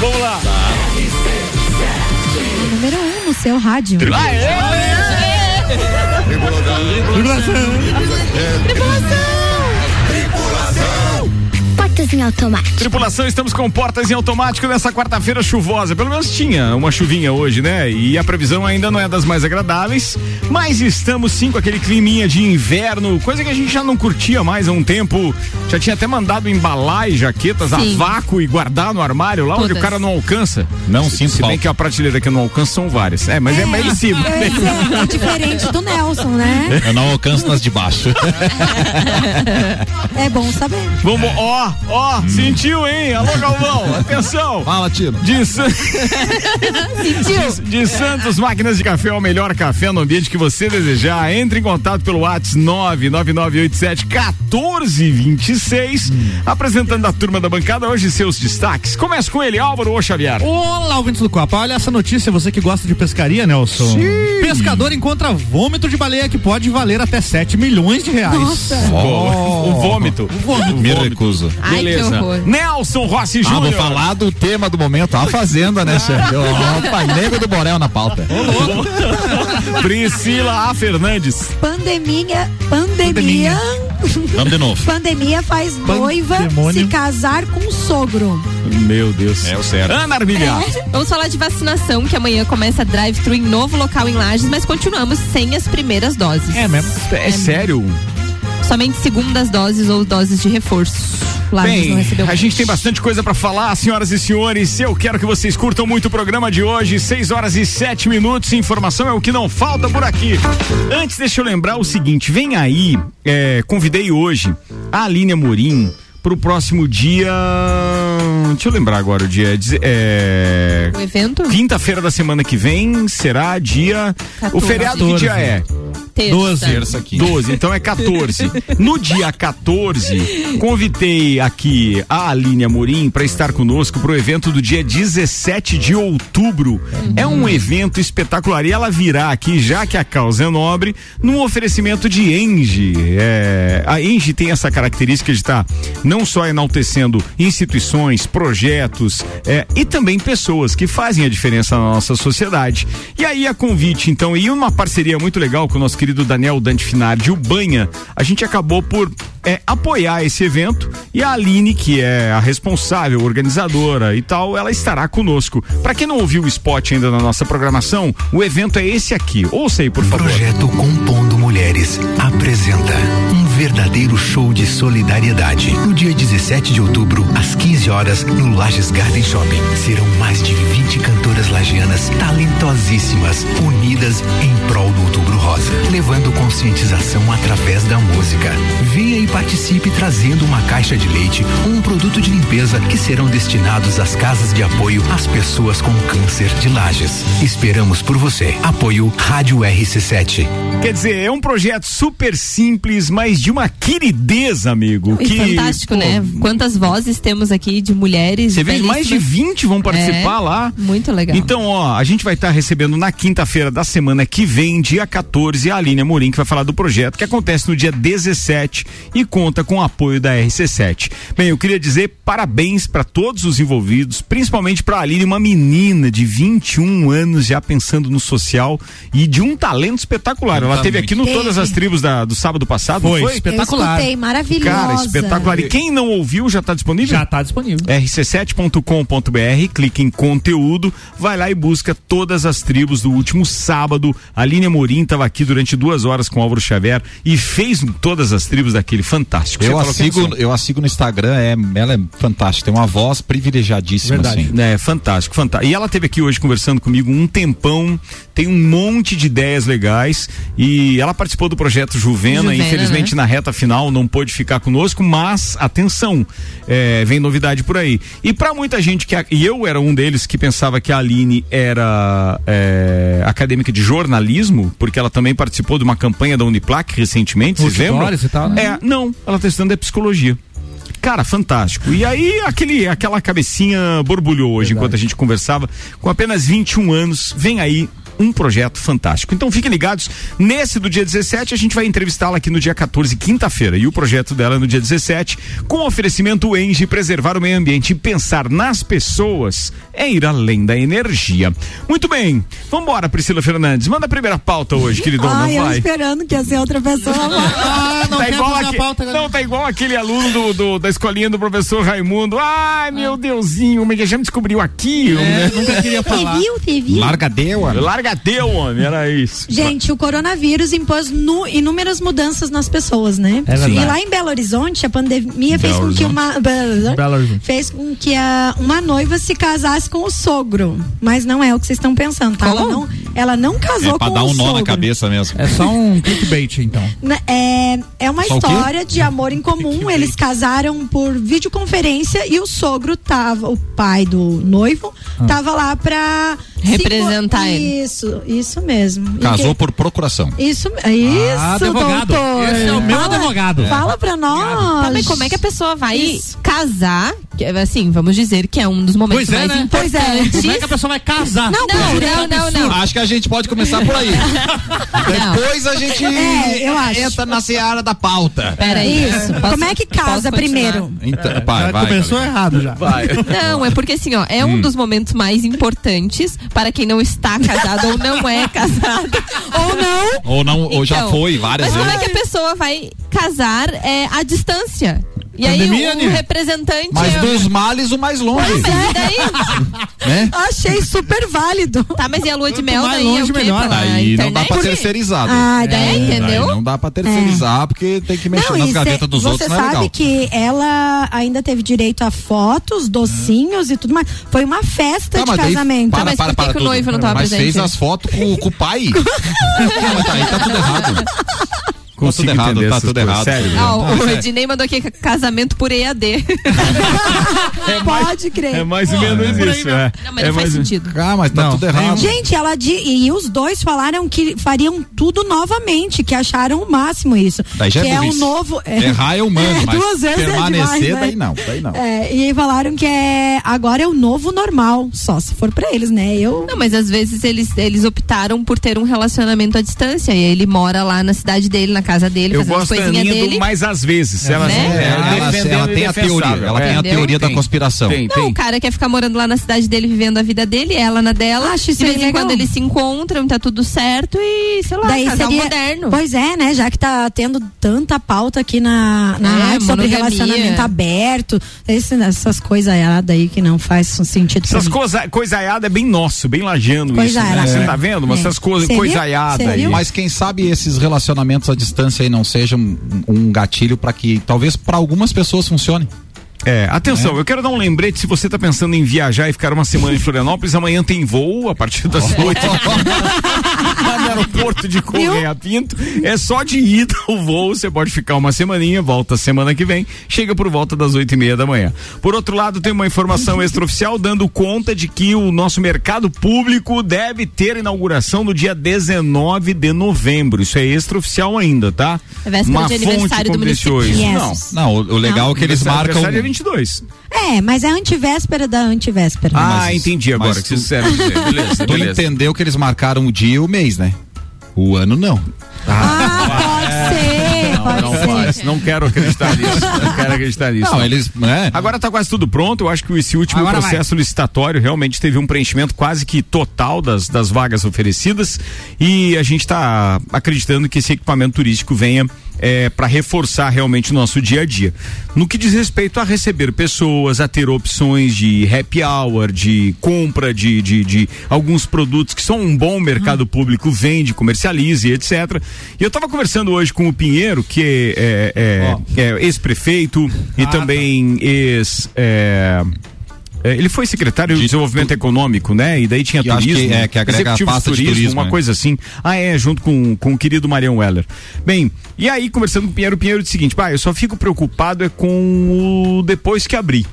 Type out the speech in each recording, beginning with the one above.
Vamos lá. Número um no seu rádio. Portas em automático. Tripulação, estamos com portas em automático nessa quarta-feira chuvosa. Pelo menos tinha uma chuvinha hoje, né? E a previsão ainda não é das mais agradáveis, mas estamos sim com aquele climinha de inverno, coisa que a gente já não curtia mais há um tempo. Já tinha até mandado embalar e jaquetas a Sim. vácuo e guardar no armário, lá onde o Todas. cara não alcança. Não se, sinto Se bem que a prateleira que eu não alcanço são várias. É, mas é, mais de cima. Ia dizer, é diferente do Nelson, né? Eu não alcanço nas de baixo. É bom saber. Vamos, ó, ó, sentiu, hein? Alô, Galvão, atenção. Fala, Tino. De, San- Sentiu? de Santos Máquinas de Café, o melhor café no ambiente que você desejar. Entre em contato pelo WhatsApp 99987 1426. Apresentando a turma da bancada, hoje seus destaques. Começa com ele, Álvaro Ô Xavier. Olá, ouvintes do Copa. Olha essa notícia, você que gosta de pescaria, Nelson. Pescador encontra vômito de baleia que pode valer até 7 milhões de reais. Nossa. O vômito. O vômito. Me recuso. Ai, que Beleza. horror. Nelson Rossi Ah, vou Júnior. falar do tema do momento, a fazenda, né, Sérgio? Opa, nego do Borel na pauta. Priscila A. Fernandes. Pandemia. Pandemia. Vamos de novo. Pandemia faz noiva Pandemônio. se casar com sogro. Meu Deus. É o certo. Ana Armilhar. Vamos falar de vacinação, que amanhã começa drive-thru em novo local em Lages, mas continuamos sem as primeiras doses. É mesmo. É, sério? Somente segundas doses ou doses de reforço. Lages não Bem, recebeu. a gente tem bastante coisa pra falar, senhoras e senhores. Eu quero que vocês curtam muito o programa de hoje, 6 horas e 7 minutos. Informação é o que não falta por aqui. Antes, deixa eu lembrar o seguinte: vem aí, é, convidei hoje a Aline Amorim pro próximo dia. Deixa eu lembrar agora o dia. É, O evento? Quinta-feira da semana que vem será dia. O 14. feriado que dia é? Terça. 12. Terça aqui. 12, então é 14. No dia 14, convidei aqui a Aline Amorim para estar conosco pro evento do dia 17 de outubro. É um evento espetacular e ela virá aqui, já que a causa é nobre, num oferecimento de Engie. É, a Engie tem essa característica de estar não só enaltecendo instituições, projetos é, e também pessoas que fazem a diferença na nossa sociedade. E aí a convite, então, e uma parceria muito legal com o nosso querido Daniel Dante Finardi, o Banha, a gente acabou por é, apoiar esse evento e a Aline, que é a responsável, organizadora e tal, ela estará conosco. Para quem não ouviu o spot ainda na nossa programação, o evento é esse aqui. Ouça aí, por favor. Projeto Compondo Mulheres apresenta um verdadeiro show de solidariedade. No dia 17 de outubro, às 15 horas, no Lages Garden Shopping, serão mais de 20 cantoras lagianas talentosíssimas, unidas em prol do Outubro Rosa, levando conscientização através da música. Venha e participe trazendo uma caixa de leite ou um produto de limpeza que serão destinados às casas de apoio às pessoas com câncer de Lages. Esperamos por você. Apoio Rádio RC7. Quer dizer, é um projeto super simples, mas de uma querideza, amigo. E que, fantástico, pô, né? Quantas vozes temos aqui de mulheres. Você vê mais de belíssimas. 20 vão participar É, lá. Muito legal. Então, ó, a gente vai estar recebendo na quinta-feira da semana que vem, dia 14, a Aline Amorim, que vai falar do projeto que acontece no dia 17 e conta com o apoio da RC7. Bem, eu queria dizer parabéns para todos os envolvidos, principalmente para a Aline, uma menina de 21 anos já pensando no social e de um talento espetacular. Ela Tá teve aqui no Teve. Todas as Tribos da- do sábado passado, Foi, foi? espetacular. Eu escutei, maravilhosa. Cara, espetacular. E quem não ouviu já está disponível? Já tá disponível. rc7.com.br, clique em conteúdo, vai lá e busca todas as tribos do último sábado. A Aline Amorim estava aqui durante duas horas com o Álvaro Xavier e fez todas as tribos daquele fantástico. Eu a, sigo, eu a sigo no Instagram, é, ela é fantástica, tem uma voz privilegiadíssima, Verdade. assim. É, fantástico, fantástico. E ela teve aqui hoje conversando comigo um tempão, tem um monte de ideias legais e ela participou do projeto Juvena, Juvena, infelizmente né? na reta final não pôde ficar conosco, mas atenção, é, vem novidade por aí. E pra muita gente que a- e eu era um deles que pensava que a Aline era é, acadêmica de jornalismo, porque ela também participou de uma campanha da Uniplac recentemente, vocês lembram? E tal, né? É, não, ela está estudando é psicologia. Cara, fantástico. E aí, aquele, aquela cabecinha borbulhou hoje enquanto a gente conversava. Com apenas 21 anos, vem aí um projeto fantástico. Então fiquem ligados, nesse do dia 17 a gente vai entrevistá-la aqui no dia 14, quinta-feira, e o projeto dela é no dia 17, com oferecimento Engie, preservar o meio ambiente e pensar nas pessoas é ir além da energia. Muito bem, vambora Priscila Fernandes, manda a primeira pauta hoje, queridona, Ai, eu vai. esperando que ia ser outra pessoa. Ah, não Tá igual, pauta, né? não, tá igual aquele aluno do, do- da escolinha do professor Raimundo. Ai, meu Deusinho, mas já me descobriu aqui. É, nunca queria falar. Você viu, você viu? Larga deu, Larga teu, homem, era isso. Gente, o coronavírus impôs nu- inúmeras mudanças nas pessoas, né? É verdade. e lá em Belo Horizonte, a pandemia fez Belo com que uma Belo Horizonte. fez com que a, uma noiva se casasse com o sogro, mas não é o que vocês estão pensando, tá? Ela não, ela não casou É pra com dar o um nó sogro. na cabeça mesmo. É só um clickbait, então. É, é uma Só história de amor em comum. Eles casaram por videoconferência e o sogro tava, o pai do noivo, Ah. tava lá pra se Representar ele. Isso, isso mesmo. E Casou que- por procuração. Isso, isso, Ah, advogado. doutor. Esse é o meu Fala- advogado. Fala pra nós. Tá, mas como é que a pessoa vai Isso. casar? Que, assim, vamos dizer que é um dos momentos Pois é, mais né? Pois é. importantes. Como é que a pessoa vai casar? Não, não, não, não, não. Acho que a gente pode começar por aí. Depois a gente É, eu acho. entra na seara da pauta. Peraí. Isso. Posso- como é que casa primeiro? Então, Já vai, vai, começou errado já. Não, é porque assim, ó, é Hum. um dos momentos mais importantes para quem não está casado ou não é casado. Ou não? Ou não, ou já Então, foi várias Mas como vezes. é que a pessoa vai casar é, à distância? E aí Pandemia, o, né? representante. Mas é- dos males o mais longe, Mas e daí? né? Achei super válido. Tá, mas e a lua de mel daí é longe, quê? melhor. Pela Aí não dá pra terceirizar. Ah, É, daí. entendeu? Aí não dá pra terceirizar porque tem que mexer Não, nas gavetas dos você outros, não é sabe legal. que ela ainda teve direito a fotos, docinhos e tudo mais. Foi uma festa Tá, de mas daí, casamento. para, mas para, por que para que o noivo não tava Mas presente? fez as fotos com, com o pai. Não, mas tá, aí tá tudo errado. Consigo tudo errado, entender tá tudo coisas, errado. Sério. Ah, o o Ednei mandou aqui casamento por EAD. Pode crer. É mais ou menos aí isso, é. Não, mas é não faz mais- sentido. Ah, mas tá Não, tudo errado. Gente, ela di- e os dois falaram que fariam tudo novamente, que acharam o máximo isso. Daí já é que é um novo. Errar é humano, mas duas vezes é permanecer demais, né? daí não, daí não. É, e falaram que é agora é o novo normal, só se for pra eles, né? Eu Não, mas às vezes eles, eles optaram por ter um relacionamento à distância. E ele mora lá na cidade dele, na casa dele, Eu fazendo as coisinhas do dele. mais às vezes. Ela, Né? é, ela, defendendo ela tem a teoria, ela tem a teoria da conspiração. Tem, Não, tem. o cara quer ficar morando lá na cidade dele, vivendo a vida dele, ela na dela. Acho isso de vez em quando eles se encontram, tá tudo certo e, sei lá, Daí casal seria, moderno. Pois é, né? Já que tá tendo tanta pauta aqui na, na É, rádio sobre relacionamento aberto, esse- essas coisaiadas aí que não faz sentido Essas mim. coisa, coisaiada é bem nosso, bem lajando isso. Coisaiada. Né? Você tá vendo? Mas É. essas coisas, Seria? coisaiada aí. Seria? Mas quem sabe esses relacionamentos à distância aí não sejam um, um gatilho para que talvez para algumas pessoas funcione. É, atenção, eu quero dar um lembrete se você tá pensando em viajar e ficar uma semana em Florianópolis, amanhã tem voo a partir das oito lá no aeroporto de Correia Pinto. É só de ida o voo, você pode ficar uma semaninha, volta semana que vem, chega por volta das oito e meia da manhã. Por outro lado, tem uma informação extraoficial dando conta de que o nosso mercado público deve ter inauguração no dia 19 de novembro. Isso é extraoficial ainda, tá? É uma de fonte aniversário do município. Não. Não, o, o legal é que eles marcam. Aniversário é 22. É, mas é a antivéspera da antivéspera. Ah, Mas- entendi agora que vocês tu- disseram dizer. Beleza, Tu beleza. entendeu que eles marcaram o dia e o mês, né? O ano não. Ah, pode ser, pode Não ser. faz, não quero acreditar nisso. Não quero acreditar nisso. Não, eles. Né? Agora tá quase tudo pronto. Eu acho que esse último Agora processo licitatório realmente teve um preenchimento quase que total das, das vagas oferecidas. E a gente está acreditando que esse equipamento turístico venha para reforçar realmente o nosso dia a dia. No que diz respeito a receber pessoas, a ter opções de happy hour, de compra de, de, de alguns produtos que são um bom mercado público vende, comercializa e etc. E eu estava conversando hoje com o Pinheiro, que é, é- é ex-prefeito e também ex. É, é, ele foi secretário de, De desenvolvimento econômico, né? E daí tinha Que turismo, que é, que agrega executivo de pasta de turismo, turismo, uma né? coisa assim. Ah, é, junto com, com o querido Marião Weller. Bem, e aí conversando com o Pinheiro, o Pinheiro disse o seguinte, pai, eu só fico preocupado é com o depois que abrir.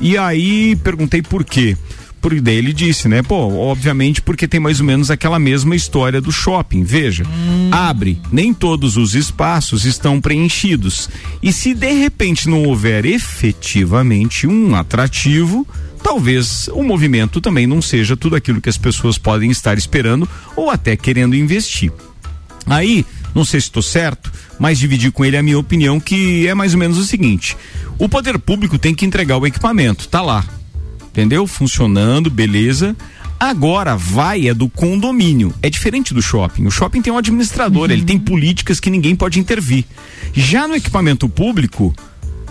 E aí perguntei por quê. Porque daí ele disse, né? Pô, obviamente porque tem mais ou menos aquela mesma história do shopping. Veja, abre, nem todos os espaços estão preenchidos. E se de repente não houver efetivamente um atrativo, talvez o movimento também não seja tudo aquilo que as pessoas podem estar esperando ou até querendo investir. Aí, não sei se estou certo, mas dividi com ele a minha opinião que é mais ou menos o seguinte: o poder público tem que entregar o equipamento, tá lá, entendeu? Funcionando, beleza. Agora vai é do condomínio. É diferente do shopping. O shopping tem um administrador, uhum. ele tem políticas que ninguém pode intervir. Já no equipamento público,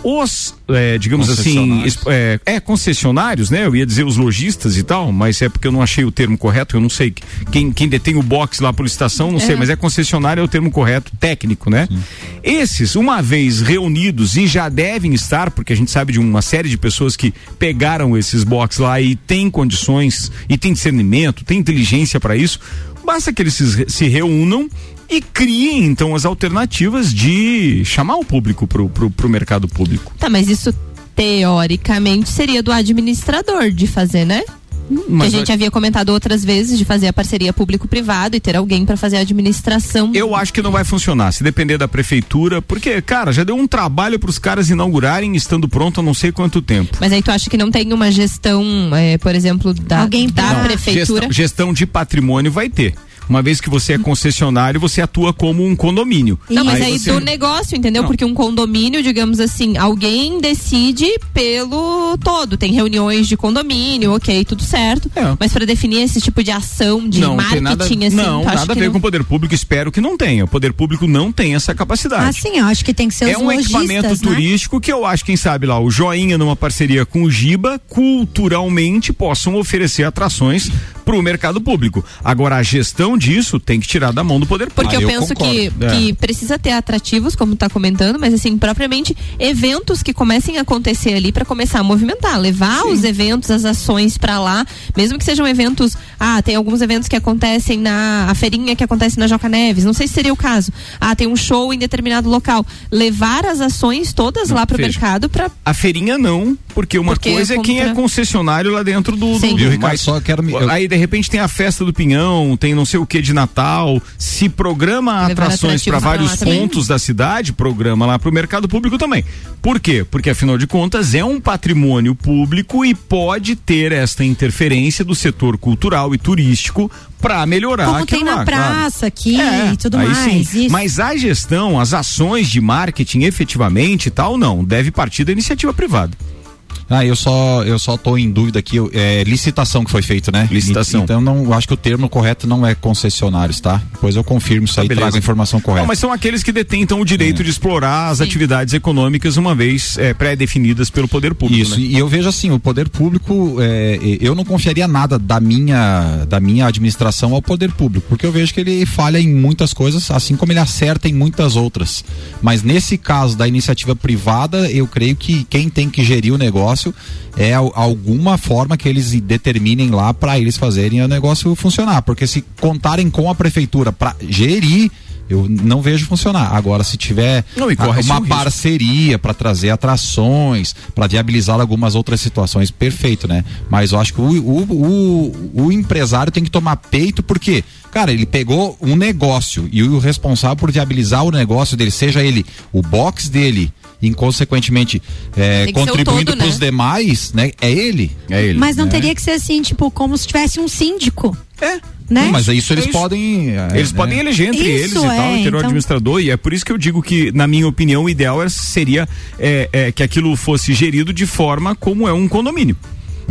os, é, digamos assim, é, é, concessionários, né? Eu ia dizer os lojistas e tal, mas é porque eu não achei o termo correto, eu não sei. Quem, quem detém o box lá por estação, não é. sei, mas é concessionário é o termo correto, técnico, né? Sim. Esses, uma vez reunidos e já devem estar, porque a gente sabe de uma série de pessoas que pegaram esses box lá e tem condições, e tem discernimento, tem inteligência para isso, basta que eles se, se reúnam e criem então as alternativas de chamar o público pro, pro, pro mercado público. Tá, mas isso teoricamente seria do administrador de fazer, né? Hum, que a gente havia comentado outras vezes de fazer a parceria público-privado e ter alguém para fazer a administração. Eu acho que não vai funcionar, se depender da prefeitura, porque, cara, já deu um trabalho para os caras inaugurarem estando pronto há não sei quanto tempo. Mas aí tu acha que não tem uma gestão, é, por exemplo, da, alguém da prefeitura? Gestão, gestão de patrimônio vai ter. Uma vez que você é concessionário, você atua como um condomínio. Não, mas aí, aí você... do negócio, entendeu? Não. Porque um condomínio, digamos assim, alguém decide pelo todo. Tem reuniões de condomínio, ok, tudo certo. É. Mas para definir esse tipo de ação de não, marketing, nada, assim, não, nada a ver não... com o poder público. Espero que não tenha. O poder público não tem essa capacidade. Ah, sim, eu acho que tem que ser É um equipamento né? turístico que eu acho, quem sabe lá, o Joinha numa parceria com o Giba, culturalmente possam oferecer atrações para o mercado público. Agora, a gestão disso tem que tirar da mão do poder público. Porque ah, eu, eu, penso que, é. que precisa ter atrativos, como está comentando, mas assim, propriamente eventos que comecem a acontecer ali para começar a movimentar, levar Sim. os eventos, as ações para lá, mesmo que sejam eventos, ah, tem alguns eventos que acontecem na a feirinha que acontece na Joca Neves, não sei se seria o caso. Ah, tem um show em determinado local, levar as ações todas não, lá para o mercado para A feirinha não, porque uma porque coisa é quem é concessionário lá dentro do, Sim. do, do mas, só quero me, eu... aí de repente tem a festa do Pinhão, tem não sei o que de Natal, se programa Levar atrações para vários pontos da cidade, programa lá para o mercado público também. Por quê? Porque afinal de contas é um patrimônio público e pode ter esta interferência do setor cultural e turístico para melhorar Como tem na lá, praça claro. aqui é, e tudo mais. Mas a gestão, as ações de marketing efetivamente e tal, não, deve partir da iniciativa privada. Ah, eu só eu só tô em dúvida aqui, é licitação que foi feito, né? Licitação. Então não, acho que o termo correto não é concessionários, tá? Depois eu confirmo isso tá, aí, beleza. trago a informação correta. Não, mas são aqueles que detêm então o direito é. de explorar as Sim. atividades econômicas uma vez é, pré-definidas pelo poder público. Isso, né? e eu vejo assim, o poder público, é, eu não confiaria nada da minha da minha administração ao poder público, porque eu vejo que ele falha em muitas coisas, assim como ele acerta em muitas outras. Mas nesse caso da iniciativa privada, eu creio que quem tem que gerir o negócio negócio é alguma forma que eles determinem lá para eles fazerem o negócio funcionar. Porque se contarem com a prefeitura para gerir eu não vejo funcionar. Agora, se tiver não, uma parceria para trazer atrações, para viabilizar algumas outras situações, perfeito, né? Mas eu acho que o, o, o, o, empresário tem que tomar peito, porque, cara, ele pegou um negócio e o responsável por viabilizar o negócio dele, seja ele o box dele, inconsequentemente é, contribuindo para os né? demais, né? É ele. É ele. Mas não né? teria que ser assim, tipo, como se tivesse um síndico. É. Né? Mas isso eles é isso. podem. É, eles né? podem eleger entre isso eles e tal, é, ter o então... administrador. E é por isso que eu digo que, na minha opinião, o ideal seria é, é, que aquilo fosse gerido de forma como é um condomínio.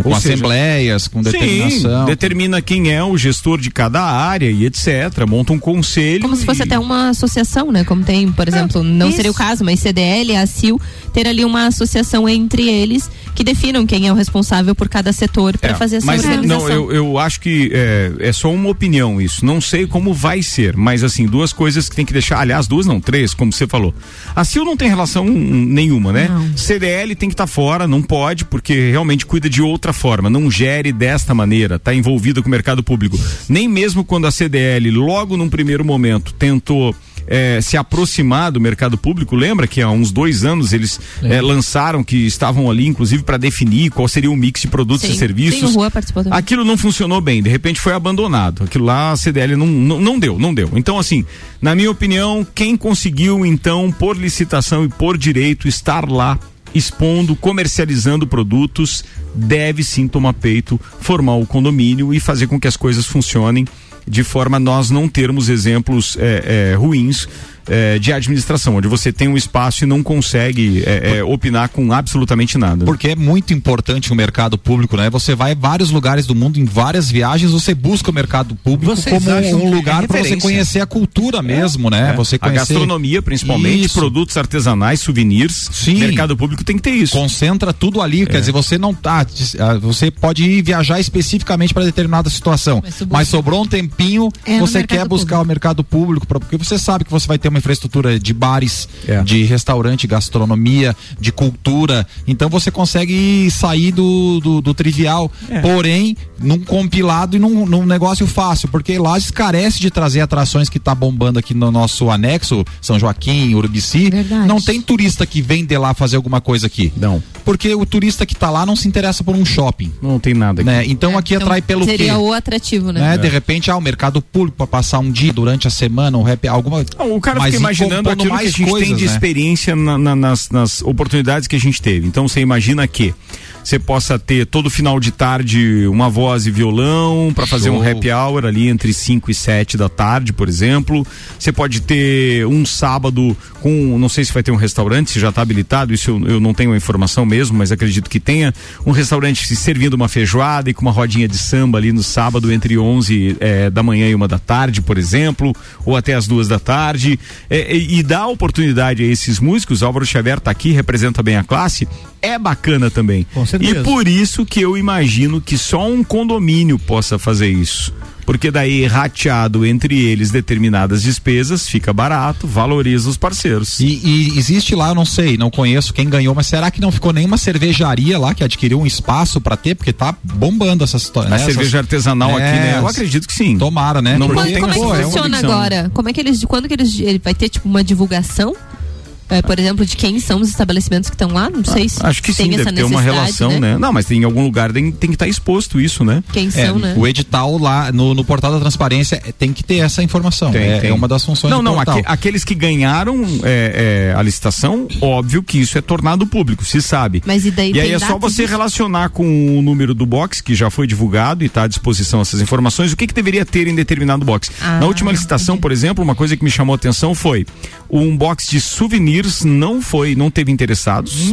Com Ou assembleias, seja, com determinação. Sim, determina quem é o gestor de cada área e etc. Monta um conselho. Como e... se fosse até uma associação, né? Como tem, por exemplo, é, não isso. seria o caso, mas CDL, a CIL, ter ali uma associação entre eles que definam quem é o responsável por cada setor para é, fazer essa mas organização. Não, eu, eu acho que é, é só uma opinião isso. Não sei como vai ser, mas assim, duas coisas que tem que deixar, aliás, duas não, três, como você falou. A CIL não tem relação nenhuma, né? Não. CDL tem que estar tá fora, não pode, porque realmente cuida de outra forma, não gere desta maneira, está envolvida com o mercado público. Nem mesmo quando a CDL, logo num primeiro momento, tentou é, se aproximar do mercado público. Lembra que há uns dois anos eles é, lançaram que estavam ali, inclusive, para definir qual seria o mix de produtos sim, e serviços. Sim, o Rua participou também. Aquilo não funcionou bem, de repente foi abandonado. Aquilo lá a CDL não, não, não deu, não deu. Então, assim, na minha opinião, quem conseguiu, então, por licitação e por direito, estar lá expondo, comercializando produtos, deve sim tomar peito, formar o condomínio e fazer com que as coisas funcionem de forma a nós não termos exemplos é, é, ruins é, de administração, onde você tem um espaço e não consegue é, é, opinar com absolutamente nada. Porque é muito importante o mercado público, né? Você vai em vários lugares do mundo, em várias viagens, você busca o mercado público Vocês como um é lugar para você conhecer a cultura mesmo, né? Você a conhecer gastronomia, principalmente, Isso. produtos artesanais, souvenirs. Sim. Mercado público tem que ter isso. concentra tudo ali, É. quer dizer, você não tá, ah, você pode ir viajar especificamente para determinada situação, Mas sobrou- mas sobrou um tempinho, É você quer buscar público. o mercado público, porque você sabe que você vai ter uma infraestrutura de bares, É. de restaurante, gastronomia, de cultura, então você consegue sair do, do, do trivial, É. porém, num compilado e num, num negócio fácil, porque Lages carece de trazer atrações que tá bombando aqui no nosso anexo, São Joaquim, Urubici, Verdade. não tem turista que vem de lá fazer alguma coisa aqui. Não. Porque o turista que tá lá não se interessa por um shopping. Não tem nada aqui. Né? Então aqui Então, atrai pelo seria quê? o atrativo, né? Né? De repente, ah, o mercado público para passar um dia durante a semana, um rap, alguma. Não, o cara Mas fica imaginando aquilo que a gente tem coisas, de né? experiência na- na- nas, nas oportunidades que a gente teve. Então você imagina que você possa ter todo final de tarde uma voz e violão para fazer um happy hour ali entre 5 e 7 da tarde, por exemplo. Você pode ter um sábado com, não sei se vai ter um restaurante, se já está habilitado, isso eu, eu não tenho a informação mesmo, mas acredito que tenha um restaurante se servindo uma feijoada e com uma rodinha de samba ali no sábado entre 11 eh, da manhã e uma da tarde, por exemplo, ou até as duas da tarde, eh, e, e dá oportunidade a esses músicos. Álvaro Xavier tá aqui, representa bem a classe, é bacana também. Certeza. E por isso que eu imagino que só um condomínio possa fazer isso. Porque daí, rateado entre eles determinadas despesas, fica barato, valoriza os parceiros. E, e existe lá, eu não sei, não conheço quem ganhou, mas será que não ficou nenhuma cervejaria lá que adquiriu um espaço para ter? Porque tá bombando essa história. A né? cerveja artesanal É, aqui, né? Eu acredito que sim. Tomara, né? Não, não tem Como é que é funciona convicção. agora? Como é que eles, quando que eles, ele vai ter tipo uma divulgação? É, por exemplo, de quem são os estabelecimentos que estão lá? Não sei se Acho que tem sim, essa deve ter uma necessidade, relação, né? Não, mas em algum lugar tem, tem que estar exposto isso, né? Quem É, são, né? O edital lá no, no portal da transparência é, tem que ter essa informação. Tem, é, tem. é uma das funções Não, do não, portal. aque- aqueles que ganharam é, é, a licitação, óbvio que isso é tornado público, se sabe. Mas e daí E aí é só você disso? relacionar com o número do box, que já foi divulgado e está à disposição essas informações, o que, que deveria ter em determinado box. Ah, Na última licitação, por exemplo, uma coisa que me chamou a atenção foi um box de souvenirs não foi, não teve interessados.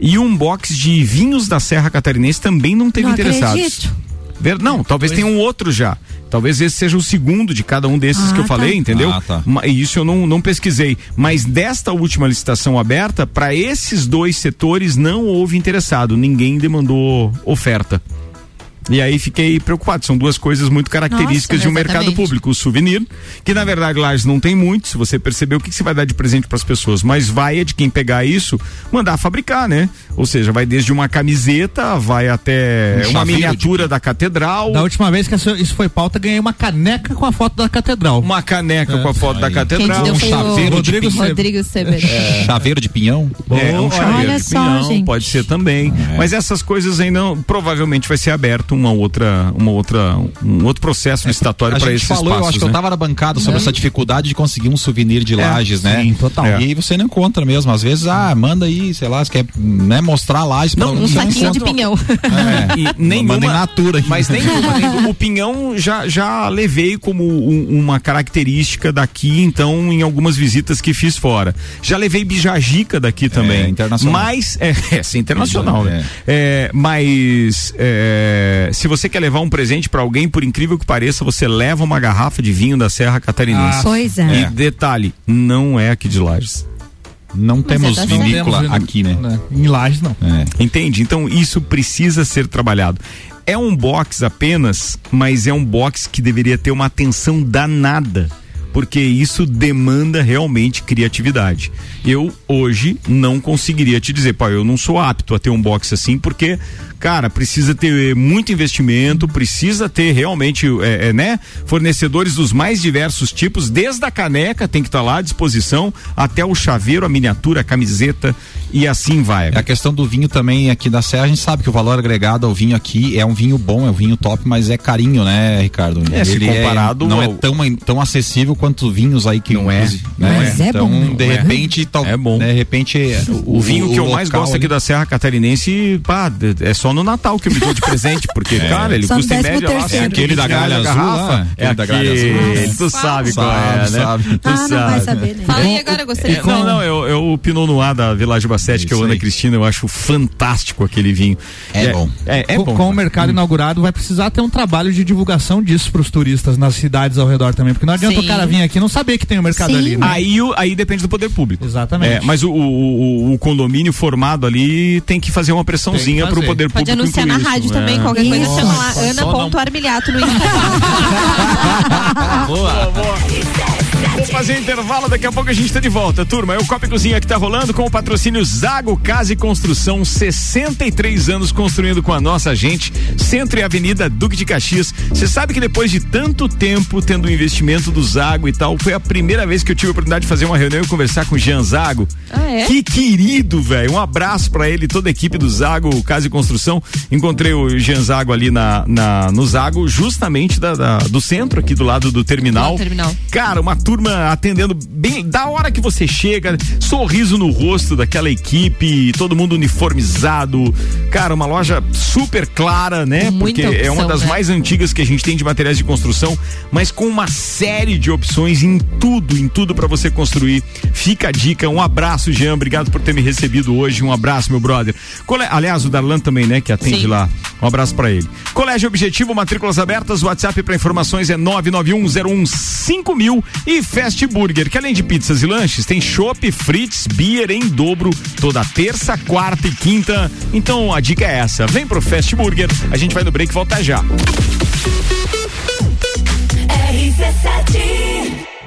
E um box de vinhos da Serra Catarinense também não teve Não interessados. acredito. Ver- não, talvez tenha um outro já. Talvez esse seja o segundo de cada um desses Ah, que eu tá. falei, entendeu? Ah, tá. E Isso eu não, não pesquisei. Mas desta última licitação aberta, para esses dois setores não houve interessado. Ninguém demandou oferta. E aí fiquei preocupado. São duas coisas muito características Nossa, de um mercado exatamente. público. O souvenir, que na verdade lá não tem muito. Se você perceber o que, que você vai dar de presente para as pessoas, mas vai é de quem pegar isso, mandar fabricar, né? Ou seja, vai desde uma camiseta, vai até Um uma miniatura da catedral. Da última vez que isso foi pauta, ganhei uma caneca com a foto da catedral. Uma caneca É. com a foto da Aí. Quem catedral. te deu Um chaveiro o de Rodrigo pinhão. Rodrigo Sever. Chaveiro de pinhão? É, um chaveiro Olha de só, pinhão, gente. pode ser também. Mas essas coisas ainda provavelmente vai ser aberto uma outra, uma outra, um outro processo licitatório A para esses falou, espaços. eu acho que eu né? tava na bancada sobre essa dificuldade de conseguir um souvenir de lajes, né? sim, total. E aí você não encontra mesmo. Às vezes, ah, manda aí, sei lá, você quer né, mostrar lajes pra Não, Um Não saquinho de pinhão. É. E nenhuma, Manda em natura. Mas nenhuma, nenhuma. O pinhão já, já levei como um- uma característica daqui, então, em algumas visitas que fiz fora. Já levei bijagica daqui também. internacional. Mas, é, essa é internacional, né? É, mas, é, se você quer levar um presente para alguém, por incrível que pareça, você leva uma garrafa de vinho da Serra Catarinense. Pois E é. detalhe, não é aqui de Lages. Não temos é certo. vinícola Temos, aqui, né? né? Em Lages, não. É. Entende? Então isso precisa ser trabalhado. É um box apenas, mas é um box que deveria ter uma atenção danada. Porque isso demanda realmente criatividade. Eu hoje não conseguiria te dizer, pai, eu não sou apto a ter um box assim, porque, cara, precisa ter muito investimento, precisa ter realmente, é, é, né, fornecedores dos mais diversos tipos, desde a caneca tem que estar lá à disposição, até o chaveiro, a miniatura, a camiseta e assim vai. A questão do vinho também aqui da Serra, a gente sabe que o valor agregado ao vinho aqui é um vinho bom, é um vinho top, mas é carinho, né, Ricardo? É, se comparado não ao- é tão, tão acessível quantos vinhos aí que Não é. inclusive, Mas é então, bom. de é. repente, tal, É bom. De repente, O, vinho que eu mais gosto aqui ali- da Serra Catarinense, pá, é só no Natal que eu me dou de presente, porque, cara, ele Só custa em média lá 13º. 120 É aquele da reais gralha a azul garrafa. lá, É aquele da aquele, azul. tu sabe qual Sabe, é, né? sabe. Tu Ah, não vai saber, né? Fala aí agora, eu gostaria. É, não, não, é, o- é o Pinot Noir da Village Bassett, que é o Isso Ana. Cristina, eu acho fantástico aquele vinho. É bom. É, é com, bom. com o mercado inaugurado, vai precisar ter um trabalho de divulgação disso pros turistas nas cidades ao redor também. Porque não adianta o cara vir aqui e não saber que tem o mercado ali, né? Aí, o- aí depende do poder público. Exatamente. É, mas o, o, o- o condomínio formado ali tem que fazer uma pressãozinha pro fazer. poder Pode público. anunciar na incluir rádio isso, também, é. qualquer coisa Isso. chama lá, não- ana.armiliato no Instagram. Boa, boa. Vamos fazer intervalo, daqui a pouco a gente tá de volta. Turma, é o Copa e Cozinha que tá rolando com o patrocínio Zago Casa e Construção, 63 anos construindo com a nossa gente, Centro e Avenida Duque de Caxias. Você sabe que depois de tanto tempo tendo o investimento do Zago e tal, foi a primeira vez que eu tive a oportunidade de fazer uma reunião e conversar com o Jean Zago. Ah, é? Que querido, velho. Um abraço pra ele, toda a equipe do Zago Casa e Construção. Encontrei o Jean Zago ali na, na- no Zago, justamente da- da- do centro, aqui do lado do terminal. Do terminal. Cara, uma turma atendendo bem da hora que você chega, sorriso no rosto daquela equipe, todo mundo uniformizado. Cara, uma loja super clara, né? Muita Porque é uma opção, das né? mais antigas que a gente tem de materiais de construção, mas com uma série de opções em tudo, em tudo para você construir. Fica a dica. Um abraço, Jean. Obrigado por ter me recebido hoje. Um abraço, meu brother. Cole... Aliás, o Darlan também, né? Que atende Sim. lá. Um abraço para ele. Colégio Objetivo, matrículas abertas. WhatsApp para informações é 991015000 mil e Fast Burger, que além de pizzas e lanches, tem chopp, fritz, beer em dobro toda terça, quarta e quinta. Então a dica é essa. Vem pro Fast Burger. A gente vai no break e volta já.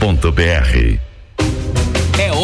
É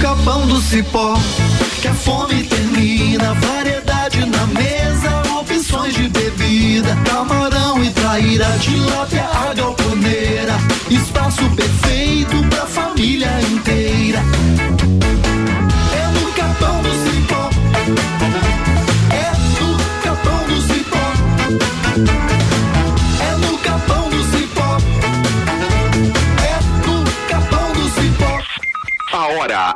capão do cipó que a fome termina. Variedade na mesa, opções de bebida. Camarão e traíra, tilápia, a galponeira. Espaço perfeito pra família inteira. É no capão do cipó. É no capão do cipó. A hora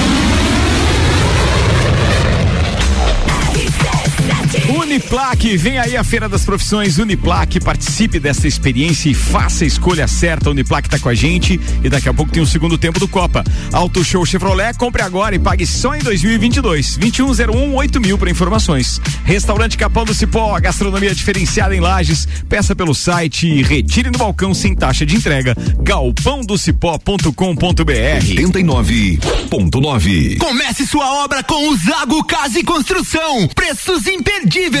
Who Uniplaque, vem aí a Feira das Profissões Uniplaque, participe dessa experiência e faça a escolha certa. A Uniplaque tá com a gente e daqui a pouco tem o segundo tempo do Copa. Auto Show Chevrolet, compre agora e pague só em 2022. 2101 8000 para informações. Restaurante Capão do Cipó, gastronomia diferenciada em Lages. Peça pelo site e retire no balcão sem taxa de entrega. galpãodocipó.com.br 89.9 Comece sua obra com o Zago Casa e Construção. Preços imperdíveis.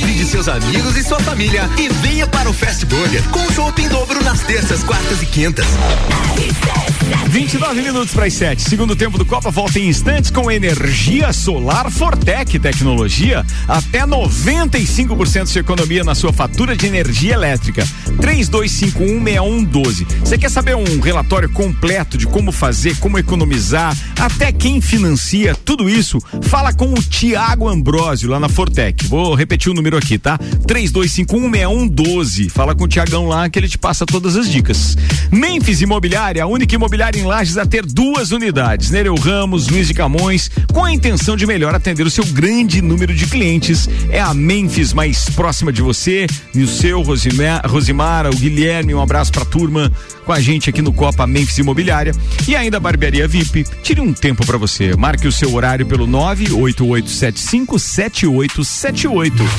Convide seus amigos e sua família e venha para o Fast Burger com chopp em dobro nas terças, quartas e quintas. 29 minutos para as 7. Segundo tempo do Copa volta em instantes com energia solar Fortec tecnologia. Até 95% de economia na sua fatura de energia elétrica. 32516112. Você quer saber um relatório completo de como fazer, como economizar, até quem financia tudo isso? Fala com o Tiago Ambrosio lá na Fortec. Vou repetir o número aqui, tá? 32516112. Fala com o Tiagão lá que ele te passa todas as dicas. Memphis Imobiliária, a única imobiliária em Lages a ter duas unidades, Nereu Ramos, Luiz de Camões, com a intenção de melhor atender o seu grande número de clientes. É a Memphis mais próxima de você, e o seu Rosimar, Rosimara, o Guilherme, um abraço pra turma com a gente aqui no Copa Memphis Imobiliária e ainda a Barbearia VIP. Tire um tempo para você. Marque o seu horário pelo 988757878.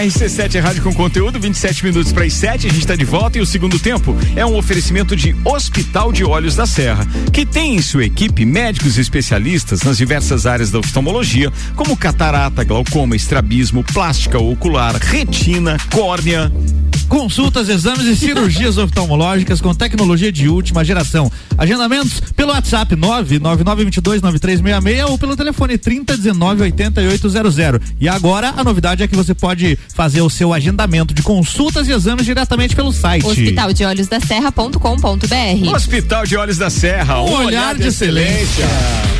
RC7 é rádio com conteúdo, 27 minutos para as 7, a gente está de volta e o segundo tempo é um oferecimento de Hospital de Olhos da Serra, que tem em sua equipe médicos especialistas nas diversas áreas da oftalmologia, como catarata, glaucoma, estrabismo, plástica ocular, retina, córnea. Consultas, exames e cirurgias oftalmológicas com tecnologia de última geração. Agendamentos pelo WhatsApp 999229366 ou pelo telefone 30198800. E agora a novidade é que você pode fazer o seu agendamento de consultas e exames diretamente pelo site. Hospital de Olhos da Serra.com.br. Hospital de Olhos da Serra, Um olhar de excelência. Ah,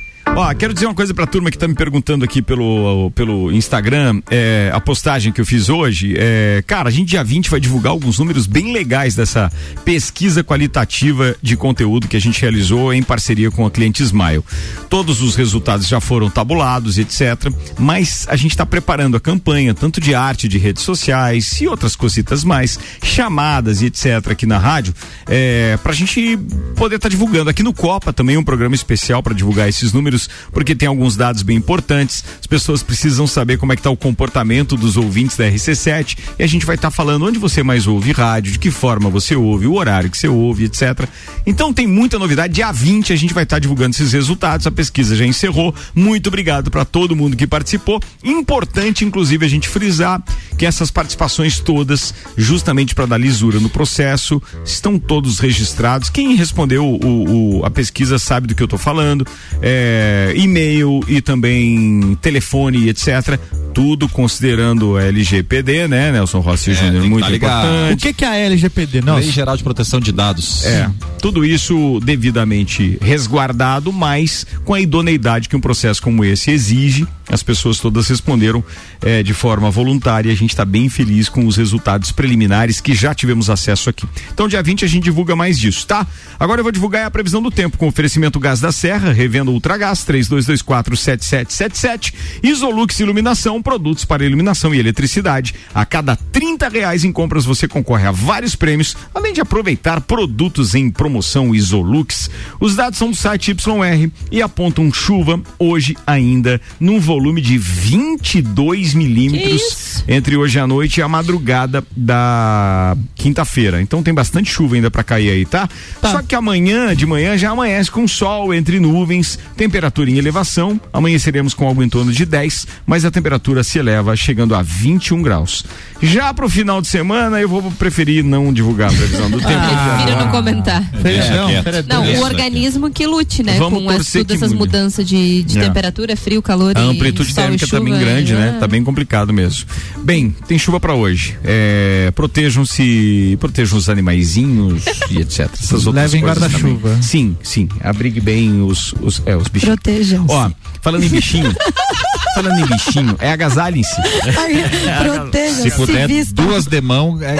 Ó, quero dizer uma coisa pra turma que tá me perguntando aqui pelo, pelo Instagram, é, a postagem que eu fiz hoje. É, cara, a gente dia 20 vai divulgar alguns números bem legais dessa pesquisa qualitativa de conteúdo que a gente realizou em parceria com a cliente Smile. Todos os resultados já foram tabulados, etc. Mas a gente está preparando a campanha, tanto de arte, de redes sociais e outras cositas mais, chamadas e etc. aqui na rádio, é, pra gente poder estar divulgando. Aqui no Copa também um programa especial para divulgar esses números porque tem alguns dados bem importantes. As pessoas precisam saber como é que está o comportamento dos ouvintes da RC7 e a gente vai estar tá falando onde você mais ouve rádio, de que forma você ouve, o horário que você ouve, etc. Então tem muita novidade. Dia 20 a gente vai estar tá divulgando esses resultados. A pesquisa já encerrou. Muito obrigado para todo mundo que participou. Importante, inclusive, a gente frisar que essas participações todas, justamente para dar lisura no processo, estão todos registrados. Quem respondeu o, o, a pesquisa sabe do que eu estou falando. É, e-mail e também telefone, etc. Tudo considerando a LGPD, né, Nelson Rossi É, Júnior? Muito tá importante. O que, que é a LGPD? Não, Lei Geral de Proteção de Dados. É, tudo isso devidamente resguardado, mas com a idoneidade que um processo como esse exige. As pessoas todas responderam eh, de forma voluntária. A gente está bem feliz com os resultados preliminares que já tivemos acesso aqui. Então, dia 20 a gente divulga mais disso, tá? Agora eu vou divulgar a previsão do tempo com oferecimento Gás da Serra, revendo Ultragás 32247777, Isolux Iluminação, produtos para iluminação e eletricidade. A cada 30 reais em compras você concorre a vários prêmios, além de aproveitar produtos em promoção Isolux. Os dados são do site YR e apontam chuva hoje ainda num volume de 22 milímetros entre hoje à noite e a madrugada da quinta-feira. Então tem bastante chuva ainda para cair aí, tá? Só que amanhã de manhã já amanhece com sol entre nuvens, temperatura em elevação. Amanheceremos com algo em torno de 10, mas a temperatura se eleva chegando a 21 graus. Já pro final de semana eu vou preferir não divulgar a previsão do tempo. Prefiro não comentar. Feriadão, É, Não, o organismo que lute, né? Vamos com as, todas que essas mudanças de, de É. temperatura, frio, calor A e amplitude térmica e tá bem chuva, grande, né? é. Tá bem complicado mesmo. Bem, tem chuva para hoje. É, protejam-se, protejam os animaizinhos e etc. Essas outras Levem coisas guarda-chuva. Sim, sim. Abrigue bem os, os, é, os bichinhos. Protejam-se. Ó, falando em bichinho, falando em bichinho, é agasalhem-se. Protejam-se. Vistam. duas de mão é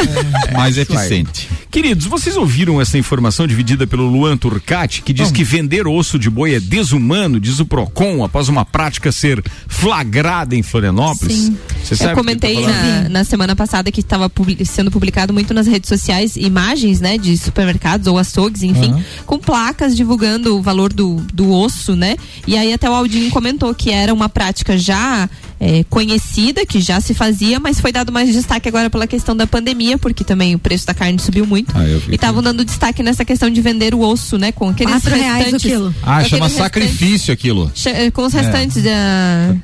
é mais aí. eficiente. Queridos, vocês ouviram essa informação dividida pelo Luan Turcati, que diz que vender osso de boi é desumano, diz o Procon, após uma prática ser flagrada em Florianópolis? Sim. Você sabe Eu comentei falando? na, na semana passada que estava sendo publicado muito nas redes sociais imagens, né, de supermercados ou açougues, enfim, Aham. com placas divulgando o valor do, do osso, né? E aí até o Aldinho comentou que era uma prática já é, conhecida, que já se fazia, mas foi dado mais destaque agora pela questão da pandemia, porque também o preço da carne subiu muito. Ah, e estavam dando destaque nessa questão de vender o osso, né? Com aqueles Quatro reais o restantes. quilo. Ah, com chama sacrifício aquilo. che- Com os restantes da.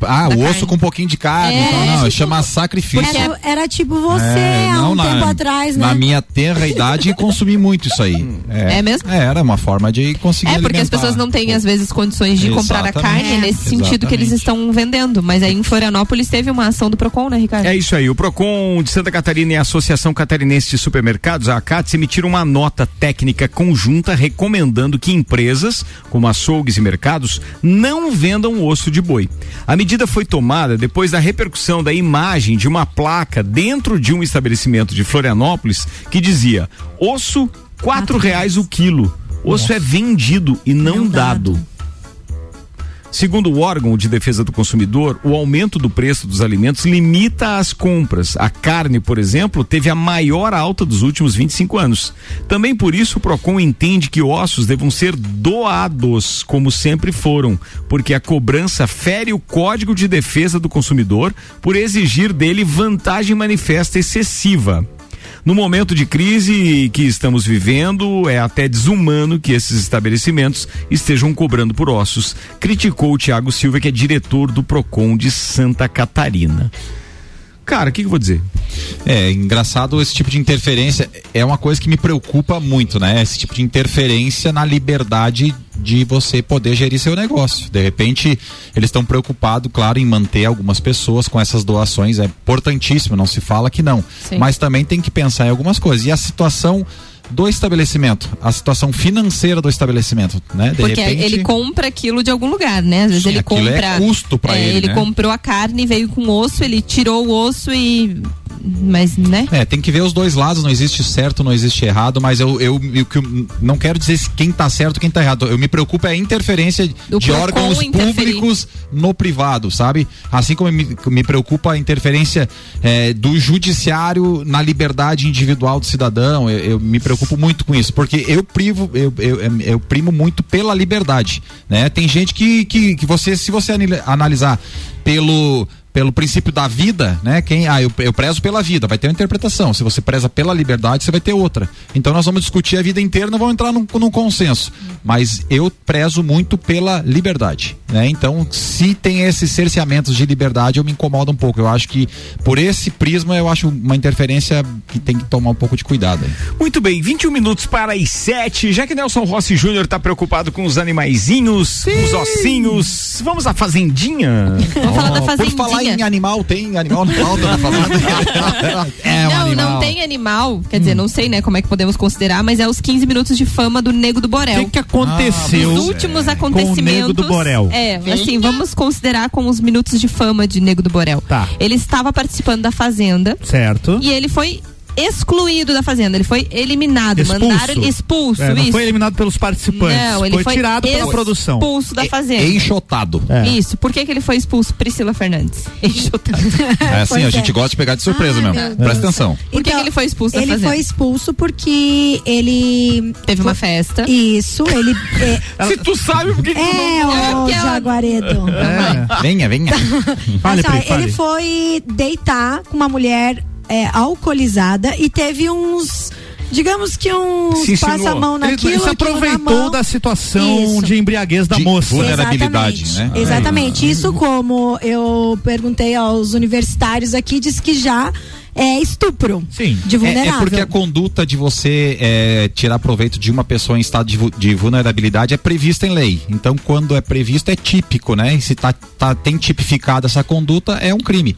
Ah, da o osso carne. com um pouquinho de carne. É, então, não, tipo, chama sacrifício. Era, era tipo você É, há não, um na- tempo atrás, né? Na minha tenra idade, consumi muito isso aí. É mesmo? É, era uma forma de conseguir É, porque as alimentar. pessoas não têm, às vezes, condições de comprar a Exatamente. carne, é nesse sentido que eles Exatamente. estão vendendo. Mas aí em Florianópolis teve uma ação do Procon, né, Ricardo? É isso aí. O Procon de Santa Catarina e a Associação Catarinense de Supermercados, a ACATS, emitiram uma nota técnica conjunta recomendando que empresas, como açougues e mercados, não vendam osso de boi. A medida foi tomada depois da repercussão da imagem de uma placa dentro de um estabelecimento de Florianópolis que dizia: osso quatro reais o quilo. Osso é vendido e não, dado. Segundo o órgão de defesa do consumidor, o aumento do preço dos alimentos limita as compras. A carne, por exemplo, teve a maior alta dos últimos 25 anos. Também por isso o Procon entende que ossos devam ser doados, como sempre foram, porque a cobrança fere o Código de Defesa do Consumidor por exigir dele vantagem manifesta excessiva. No momento de crise que estamos vivendo, é até desumano que esses estabelecimentos estejam cobrando por ossos, criticou o Tiago Silva, que é diretor do Procon de Santa Catarina. Cara, o que, que eu vou dizer? É engraçado esse tipo de interferência. É uma coisa que me preocupa muito, né? Esse tipo de interferência na liberdade de você poder gerir seu negócio. De repente, eles estão preocupados, claro, em manter algumas pessoas com essas doações. É importantíssimo, não se fala que não. Sim. Mas também tem que pensar em algumas coisas. E a situação do estabelecimento, a situação financeira do estabelecimento, né? De Porque repente, ele compra aquilo de algum lugar, né? Às vezes Sim, ele é compra. custo pra é, ele, né? comprou a carne, veio com osso, ele tirou o osso e mas, né? É, tem que ver os dois lados, não existe certo, não existe errado, mas eu, eu, eu, eu não quero dizer quem tá certo quem tá errado. Eu me preocupo é a interferência Do de órgãos públicos no privado, sabe? Assim como me, me preocupa a interferência é, do judiciário na liberdade individual do cidadão. Eu, eu me preocupo muito com isso, porque eu privo, eu, eu, eu primo muito pela liberdade, né? Tem gente que, que, que você, se você analisar pelo pelo princípio da vida, né? Quem, ah, eu, eu prezo pela vida, vai ter uma interpretação. Se você preza pela liberdade, você vai ter outra. Então nós vamos discutir a vida inteira, não vamos entrar num, num consenso. Mas eu prezo muito pela liberdade, né? Então, se tem esses cerceamentos de liberdade, eu me incomodo um pouco. Eu acho que por esse prisma, eu acho uma interferência que tem que tomar um pouco de cuidado. aí. Muito bem, 21 minutos para as 7. Já que Nelson Rossi Júnior tá preocupado com os animaizinhos, os ossinhos, vamos à fazendinha? Vamos falar da Por falar fazendinha. em animal, tem animal na pauta da fazenda? é um não, animal. não tem animal. Quer dizer, não sei, né, como é que podemos considerar, mas é os 15 minutos de fama do Nego do Borel. O que, que aconteceu Os últimos com acontecimentos. o Nego do Borel? É, assim, vamos considerar com os minutos de fama de Nego do Borel. Tá. Ele estava participando da Fazenda Certo. e ele foi excluído da Fazenda. Ele foi eliminado. Expulso. Mandaram ele expulso. É, não isso. foi eliminado pelos participantes. Não, ele foi, foi tirado pela produção. expulso da Fazenda. Enxotado. É. Isso. Por que, que ele foi expulso? Priscila Fernandes. Enxotado. É assim, Pois a é. gente gosta de pegar de surpresa Ai, mesmo. meu Presta atenção. Por que, que ele foi expulso da Então, Ele Fazenda? foi expulso porque ele. Teve uma festa. Isso, ele. É, Se tu sabe porque que tu é não... o ela- Jaguaredo. É. Venha, venha. Fale, ó, Pri, fale. ele foi deitar com uma mulher é, alcoolizada e teve uns. Digamos que uns Se insinuou. passa-mão Ele, naquilo. ele se aproveitou mão. da situação Isso. de embriaguez da De moça. vulnerabilidade, Exatamente. né? Exatamente. Isso como eu perguntei aos universitários aqui, diz que já é estupro. Sim. De É, vulnerável. é porque a conduta de você é, tirar proveito de uma pessoa em estado de, de vulnerabilidade é prevista em lei. Então, quando é previsto, é típico, né? E se tá, tá- tem tipificado essa conduta, é um crime.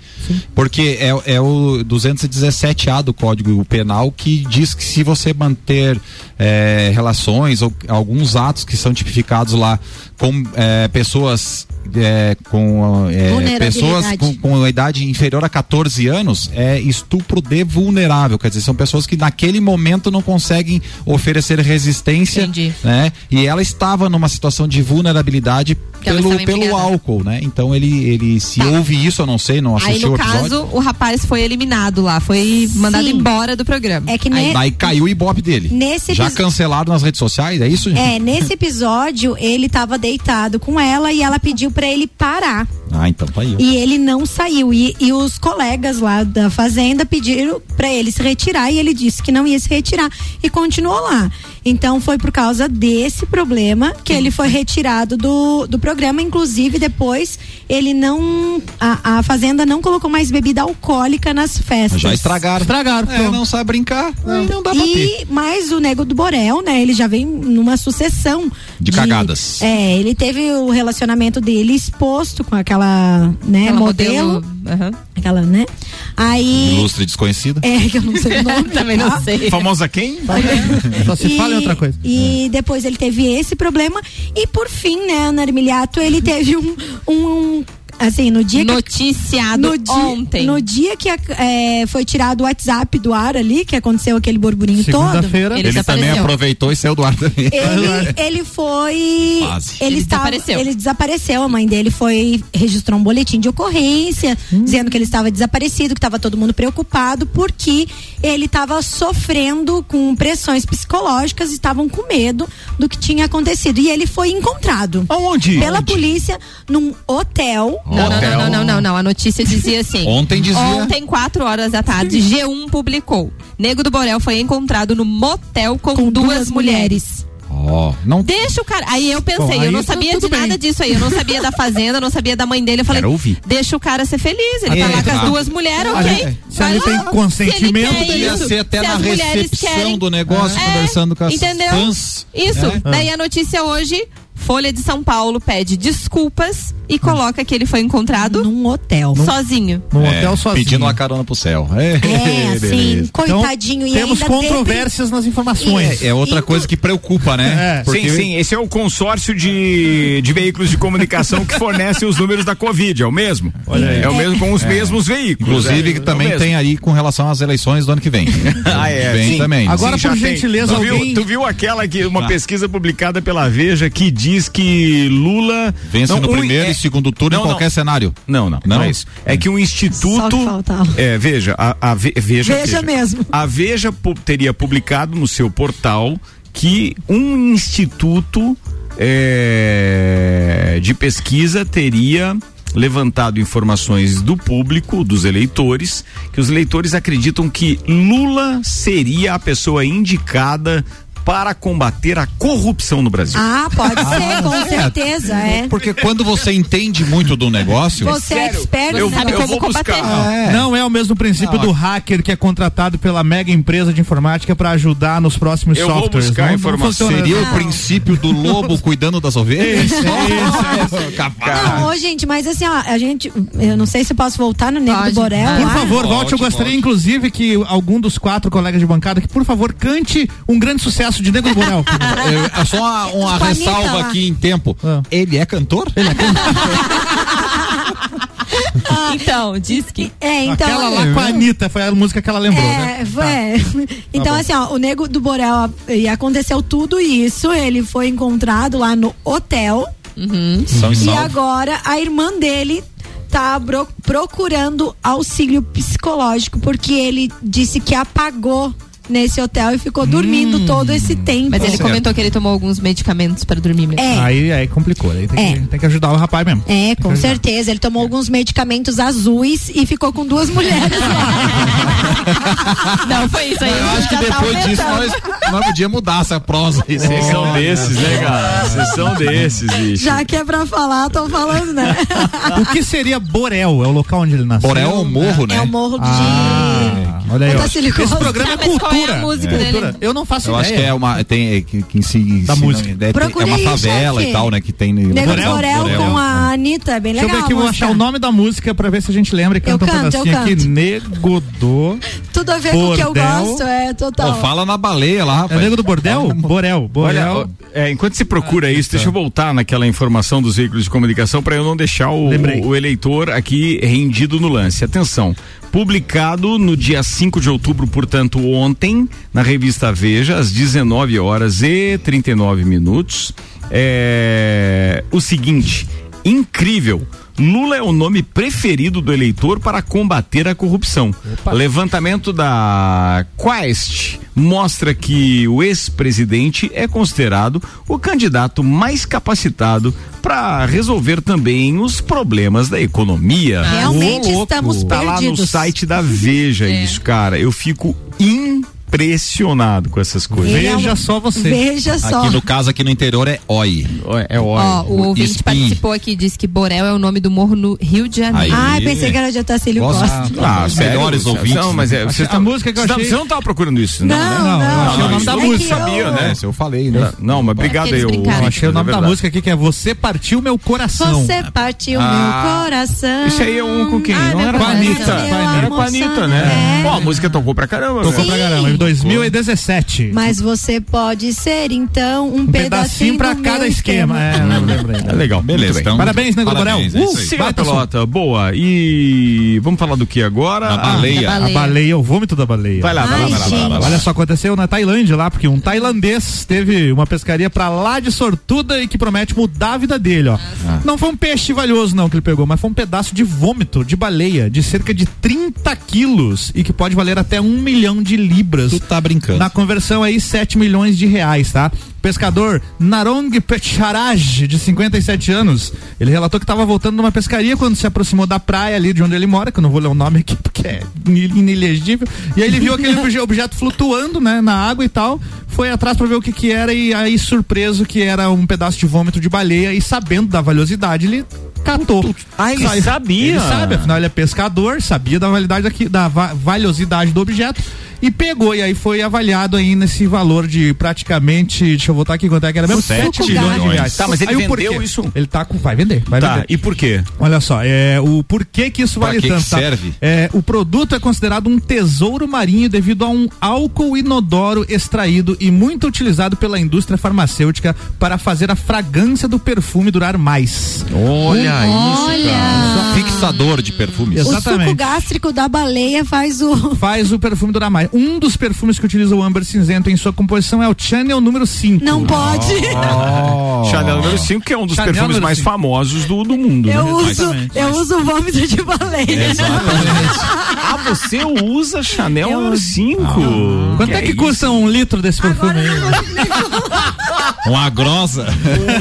Porque é, é o 217A do Código Penal que diz que se você manter é, relações ou alguns atos que são tipificados lá com é, pessoas é, com é, pessoas com, com a idade inferior a 14 anos é estupro de vulnerável, quer dizer, são pessoas que naquele momento não conseguem oferecer resistência, Entendi. né? E ela estava numa situação de vulnerabilidade pelo, pelo álcool, né? Então ele, ele se houve isso, eu não sei, não Aí, assisti o no episódio. caso, o rapaz foi eliminado lá, foi mandado Sim. embora do programa. É que Aí- ne- Daí caiu o ibope dele. Nesse Já cancelado nas redes sociais, é isso? É, nesse episódio, ele tava deitado com ela e ela pediu pra ele parar. Ah, então tá aí. E ele não saiu. E, e os colegas lá da fazenda pediram pra ele se retirar e ele disse que não ia se retirar e continuou lá. Então foi por causa desse problema que ele foi retirado do, do programa. Inclusive, depois ele não. A, a fazenda não colocou mais bebida alcoólica nas festas. Já estragaram. Estragaram, É, não sabe brincar. Aí não dá pra ter. E mais o Nego do Borel, né? Ele já vem numa sucessão De cagadas. É, ele teve o relacionamento dele exposto com aquela, né, Aquela modelo, Aham. aquela, né? Aí Ilustre desconhecida. é que eu não sei o nome Também não tá? sei. Famosa quem? Só se fala em outra coisa. E depois ele teve esse problema e por fim, né, Ana Armiliato, ele teve um, um assim, no dia que Noticiado no dia, ontem. no dia que é, foi tirado o WhatsApp do ar ali, que aconteceu aquele burburinho todo. Ele Ele também aproveitou e saiu do ar também. Ele, ele foi. Quase. Ele, Ele estava, desapareceu. Ele desapareceu. A mãe dele foi. registrou um boletim de ocorrência, dizendo que ele estava desaparecido, que estava todo mundo preocupado, porque ele estava sofrendo com pressões psicológicas e estavam com medo do que tinha acontecido. E ele foi encontrado. Aonde? Pela polícia num hotel. Não, não, Hotel. não, não, não, não, não. A notícia dizia assim. Ontem dizia. Ontem, 4 horas da tarde, G1 publicou. Nego do Borel foi encontrado no motel com, Com duas, duas mulheres. Ó, não Deixa o cara. Aí eu pensei, Bom, aí eu não sabia de nada bem. disso aí. Eu não sabia da fazenda, eu não sabia da mãe dele. Eu falei, deixa o cara ser feliz. Ele É, tá lá com as duas mulheres, ok. se Vai ali lá. tem consentimento, Se ele isso, ser até se na as mulheres recepção querem. do negócio, É, conversando com as Entendeu? fãs. Isso. É. Daí a notícia hoje Folha de São Paulo pede desculpas e coloca que ele foi encontrado num hotel. Sozinho. No É, hotel sozinho. Pedindo uma carona pro céu. É, É, assim, beleza. coitadinho. e Temos ainda controvérsias nas informações. É, é outra coisa que preocupa, né? É. Sim, sim, esse é o consórcio de, de veículos de comunicação que fornecem os números da Covid, é o mesmo? aí. É o mesmo com os É. mesmos veículos. Inclusive, é, que também tem aí com relação às eleições do ano que vem. Ah, é. Vem sim. também. Agora, Sim, por já tem. gentileza, tu viu, alguém- tu viu aquela que uma Ah. pesquisa publicada pela Veja que diz que Lula Vence não, no um- primeiro é- e segundo turno Não, em qualquer não. cenário. Não, não, Não? é isso. É que um instituto. É, veja, a, a Ve- veja, Veja mesmo. A Veja teria publicado no seu portal que um instituto é, de pesquisa teria levantado informações do público, dos eleitores, que os eleitores acreditam que Lula seria a pessoa indicada para combater a corrupção no Brasil. Ah, pode ser, com certeza, é. Porque quando você entende muito do negócio. Você é expert, eu- sabe eu como vou buscar. combater. É. Não é o mesmo princípio Não, do hacker que é contratado pela mega empresa de informática para ajudar nos próximos Eu vou softwares. buscar Não- não informação. funciona Seria assim. o princípio do lobo cuidando das ovelhas? Isso, isso, Capaz. Não, ô, gente, mas assim, ó, a gente, eu não sei se eu posso voltar no Negro Pode. do Borel. Por lá. favor, volte. Eu gostaria, volte. inclusive, que algum dos quatro colegas de bancada, que por favor cante um grande sucesso de Nego do Borel. É, é só uma, uma ressalva aqui em tempo. Ah. Ele é cantor? Ele é Então, diz que. É, então. Aquela lá com a Anitta foi a música que ela lembrou, né? É, foi. Então, bom. assim, ó, o Nego do Borel, e aconteceu tudo isso, ele foi encontrado lá no hotel, São e salvo. agora a irmã dele tá procurando auxílio psicológico, porque ele disse que apagou nesse hotel e ficou dormindo todo esse tempo. Mas ele certo. comentou que ele tomou alguns medicamentos para dormir mesmo. É. Aí, aí complicou. Aí tem, É. que, tem que ajudar o rapaz mesmo. É, com Tem ajudar. certeza. Ele tomou alguns medicamentos azuis e ficou com duas mulheres. Não, foi isso aí. Eu acho que tá depois disso aumentando. nós, nós podíamos mudar essa prosa aí. Vocês né? são desses, né, cara? Vocês são desses, bicho. Já que é pra falar, tô falando, né? O que seria Borel? É o local onde ele nasceu? Borel é um morro, né? É o morro de. Ah, olha aí. Esse programa Tá, é mas qual é a cultura. música Cultura. dele? Eu não faço Eu ideia. acho que é uma. Tem, é, que, que Da se música. não- ter- é Procure uma favela e tal, né? Que tem. Nego do Borel, com a Anitta, é bem Deixa legal. eu ver aqui, vou achar o nome da música pra ver se a gente lembra e canta Eu um canto, eu pedacinho aqui. canto. Nego do. Tudo a ver com o que eu gosto, é total. Pô, fala na baleia lá, É. Nego do Bordel? Borel. Borel. Olha, é, enquanto você procura isso, deixa eu voltar naquela informação dos veículos de comunicação para eu não deixar o, o eleitor aqui rendido no lance. Atenção, publicado no dia 5 de outubro, portanto, ontem, na revista Veja, às 19 horas e 39 minutos, é, o seguinte, incrível. Lula é o nome preferido do eleitor para combater a corrupção. Levantamento da Quest mostra que o ex-presidente é considerado o candidato mais capacitado para resolver também os problemas da economia. Realmente Ô, estamos Tá lá no perdidos. site da Veja isso, cara. Eu fico impressionado com essas coisas. É Veja só você. Veja só. Aqui no caso, aqui no interior é OI. É Ó, ótimo. o ouvinte Espinho. participou aqui, disse que Borel é o nome do morro no Rio de Janeiro. Ai, pensei que era de Otacílio Nossa. Costa. Ah, os sério? melhores ouvintes. Não, mas é, você A tá, música que eu tá- achei- Você não tava procurando isso, não, Não, né? não. eu achei o nome isso da todo É sabia, né? Esse eu falei, né? Não, mas obrigado Eles aí. Eu achei o é nome da música aqui que é Você Partiu Meu Coração. Você partiu Ah, meu coração. Esse aí é um com quem? Não meu era com a Anitta. Era com a Anitta, né? é. Pô, a música tocou pra caramba. Tocou velho. pra caramba, 2017. Mas você pode ser, então, um, um pedacinho pra do cada meu esquema. É, não lembrei. É legal. Beleza, então. Parabéns, Nego Borel. Parabéns, é Uh, a som. pelota, boa. E vamos falar do que agora? Ah, baleia. A baleia. o vômito da baleia. Vai lá, vai lá, Ai, vai lá, vai lá, vai lá. Olha só, aconteceu na Tailândia lá, porque um tailandês teve uma pescaria pra lá de sortuda e que promete mudar a vida dele, ó. Não foi um peixe valioso não que ele pegou, mas foi um pedaço de vômito de baleia de cerca de 30 quilos e que pode valer até um milhão de libras. Tu tá brincando. Na conversão aí, 7 milhões de reais, tá? Pescador Narong Pecharaj, de 57 anos, ele relatou que estava voltando numa pescaria quando se aproximou da praia ali de onde ele mora, que eu não vou ler o nome aqui porque é in- inelegível. E aí ele viu aquele obje- objeto flutuando, né, na água e tal, foi atrás para ver o que que era e aí surpreso que era um pedaço de vômito de baleia e sabendo da valiosidade, ele catou. Ah, ele Sai- sabia? Ele sabe, afinal ele é pescador, sabia da validade daqui, da va- valiosidade do objeto e pegou. E aí foi avaliado aí nesse valor de praticamente, deixa eu voltar aqui quanto é que era mesmo? Sete 7 milhões de reais. Tá, mas ele Aí o vendeu porquê? isso? Ele tá com, vai vender, vai Tá, vender. e por quê? Olha só, é, o porquê que isso Pra vale que que tanto, tá? serve? É, o produto é considerado um tesouro marinho devido a um álcool inodoro extraído e muito utilizado pela indústria farmacêutica para fazer a fragrância do perfume durar mais. Olha Olha. Fixador de perfumes. O suco Exatamente. gástrico da baleia faz o. Faz o perfume durar mais. Um dos perfumes que utiliza o âmbar cinzento em sua composição é o Chanel número 5. Não pode. Chanel número 5, que é um dos Chanel perfumes mais cinco. famosos do, do mundo. Eu né? uso, Exatamente. eu uso vômito de baleia. Ah, você usa Chanel Eu- número 5? Quanto é que custa um litro desse perfume. Uma grossa.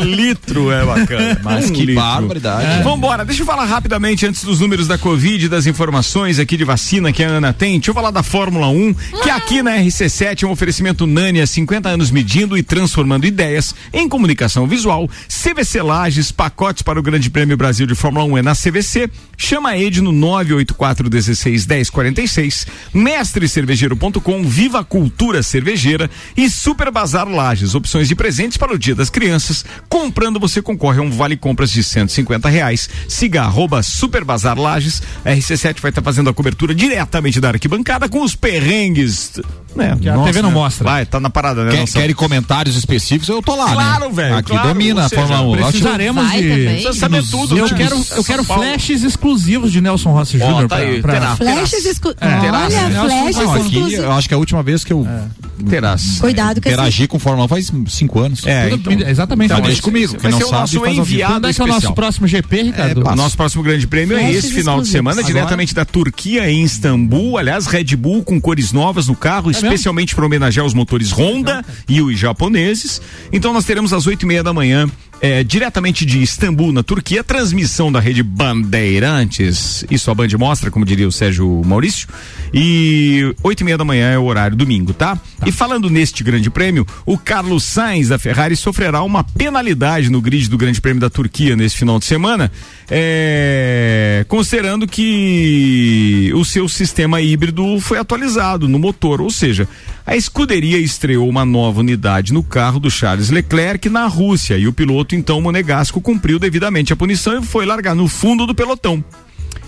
Um litro é bacana. Mas Um que litro. barbaridade. Vambora, deixa eu falar rapidamente antes dos números da Covid e das informações aqui de vacina que a Ana tem. Deixa eu falar da Fórmula 1, que aqui na RC7 é um oferecimento Nani há 50 anos medindo e transformando ideias em comunicação visual. CVC Lages, pacotes para o Grande Prêmio Brasil de Fórmula 1 é na CVC. Chama a Ed no 984 16 1046. Mestrecervejeiro.com, Viva Cultura Cervejeira e Super Bazar Lages. Opções de presentes para o Dia das Crianças. Comprando você concorre a um vale compras de 150 reais. Siga arroba Super Bazar Lages. A RC7 vai estar fazendo a cobertura diretamente da arquibancada com os perrengues. Is. Né? Que a Nossa, TV não né? mostra. Vai, tá na parada, né? Quer, querem comentários específicos? Eu tô lá, Claro, né? velho, Aqui claro, domina a Fórmula 1. Lá Precisaremos de. saber tudo. Eu né? quero, eu quero flashes exclusivos de Nelson Rossi Ó, Jr. tá aí, pra- terá. Flashes exclu... É. Olha, flashes exclusivos. eu acho que é a última vez que eu Terás. Cuidado com esse. interagi com Fórmula 1 faz cinco anos. É, então. exatamente. Então, deixa comigo. Vai não ser o nosso enviado Quando é que é o nosso próximo GP, Ricardo? O nosso próximo grande prêmio é esse final de exclusivos. semana, Agora? diretamente da Turquia, em Istambul. Aliás, Red Bull com cores novas no carro, especialmente para homenagear os motores Honda e os japoneses. Então nós teremos às oito e meia da manhã. É, diretamente de Istambul, na Turquia, transmissão da rede Bandeirantes. Isso a Band mostra, como diria o Sérgio Maurício. E oito e meia da manhã é o horário domingo, tá? E falando neste grande prêmio, o Carlos Sainz da Ferrari sofrerá uma penalidade no grid do Grande Prêmio da Turquia nesse final de semana, é, considerando que o seu sistema híbrido foi atualizado no motor, ou seja, a escuderia estreou uma nova unidade no carro do Charles Leclerc na Rússia e o piloto então monegasco cumpriu devidamente a punição e foi largar no fundo do pelotão.